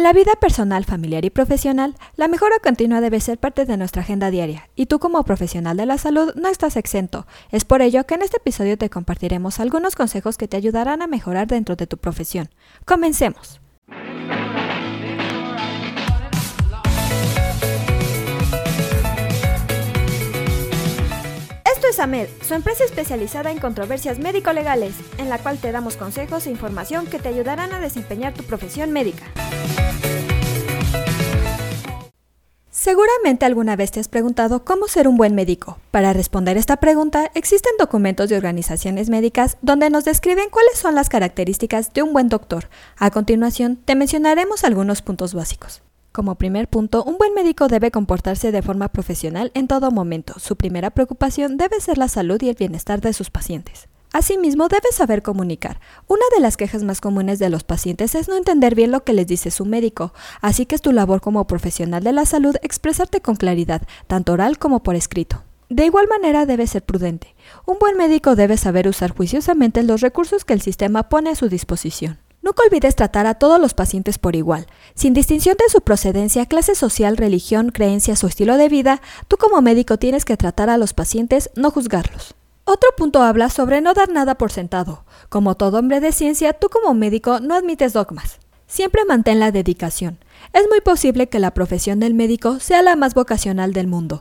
En la vida personal, familiar y profesional, la mejora continua debe ser parte de nuestra agenda diaria, y tú como profesional de la salud no estás exento. Es por ello que en este episodio te compartiremos algunos consejos que te ayudarán a mejorar dentro de tu profesión. Comencemos. Su empresa especializada en controversias médico-legales, en la cual te damos consejos e información que te ayudarán a desempeñar tu profesión médica. Seguramente alguna vez te has preguntado cómo ser un buen médico. Para responder esta pregunta, existen documentos de organizaciones médicas donde nos describen cuáles son las características de un buen doctor. A continuación, te mencionaremos algunos puntos básicos. Como primer punto, un buen médico debe comportarse de forma profesional en todo momento. Su primera preocupación debe ser la salud y el bienestar de sus pacientes. Asimismo, debes saber comunicar. Una de las quejas más comunes de los pacientes es no entender bien lo que les dice su médico, así que es tu labor como profesional de la salud expresarte con claridad, tanto oral como por escrito. De igual manera debes ser prudente. Un buen médico debe saber usar juiciosamente los recursos que el sistema pone a su disposición. Nunca olvides tratar a todos los pacientes por igual. Sin distinción de su procedencia, clase social, religión, creencias o estilo de vida, tú como médico tienes que tratar a los pacientes, no juzgarlos. Otro punto habla sobre no dar nada por sentado. Como todo hombre de ciencia, tú como médico no admites dogmas. Siempre mantén la dedicación. Es muy posible que la profesión del médico sea la más vocacional del mundo.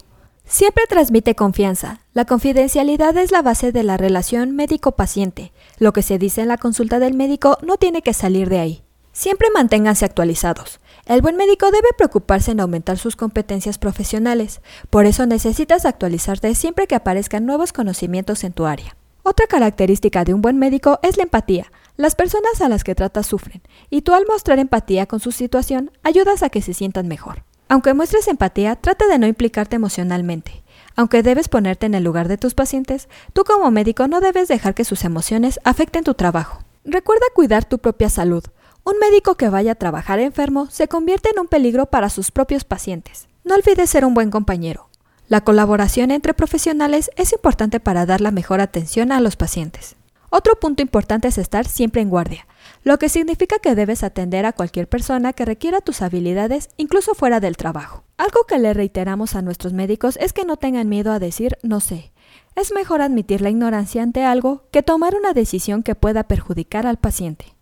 Siempre transmite confianza. La confidencialidad es la base de la relación médico-paciente. Lo que se dice en la consulta del médico no tiene que salir de ahí. Siempre manténganse actualizados. El buen médico debe preocuparse en aumentar sus competencias profesionales, por eso necesitas actualizarte siempre que aparezcan nuevos conocimientos en tu área. Otra característica de un buen médico es la empatía. Las personas a las que tratas sufren, y tú al mostrar empatía con su situación ayudas a que se sientan mejor. Aunque muestres empatía, trata de no implicarte emocionalmente. Aunque debes ponerte en el lugar de tus pacientes, tú como médico no debes dejar que sus emociones afecten tu trabajo. Recuerda cuidar tu propia salud. Un médico que vaya a trabajar enfermo se convierte en un peligro para sus propios pacientes. No olvides ser un buen compañero. La colaboración entre profesionales es importante para dar la mejor atención a los pacientes. Otro punto importante es estar siempre en guardia, lo que significa que debes atender a cualquier persona que requiera tus habilidades, incluso fuera del trabajo. Algo que le reiteramos a nuestros médicos es que no tengan miedo a decir no sé. Es mejor admitir la ignorancia ante algo que tomar una decisión que pueda perjudicar al paciente.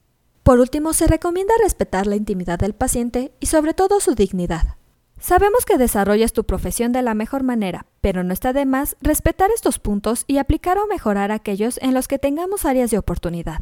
Por último, se recomienda respetar la intimidad del paciente y sobre todo su dignidad. Sabemos que desarrollas tu profesión de la mejor manera, pero no está de más respetar estos puntos y aplicar o mejorar aquellos en los que tengamos áreas de oportunidad.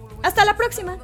Hasta la próxima.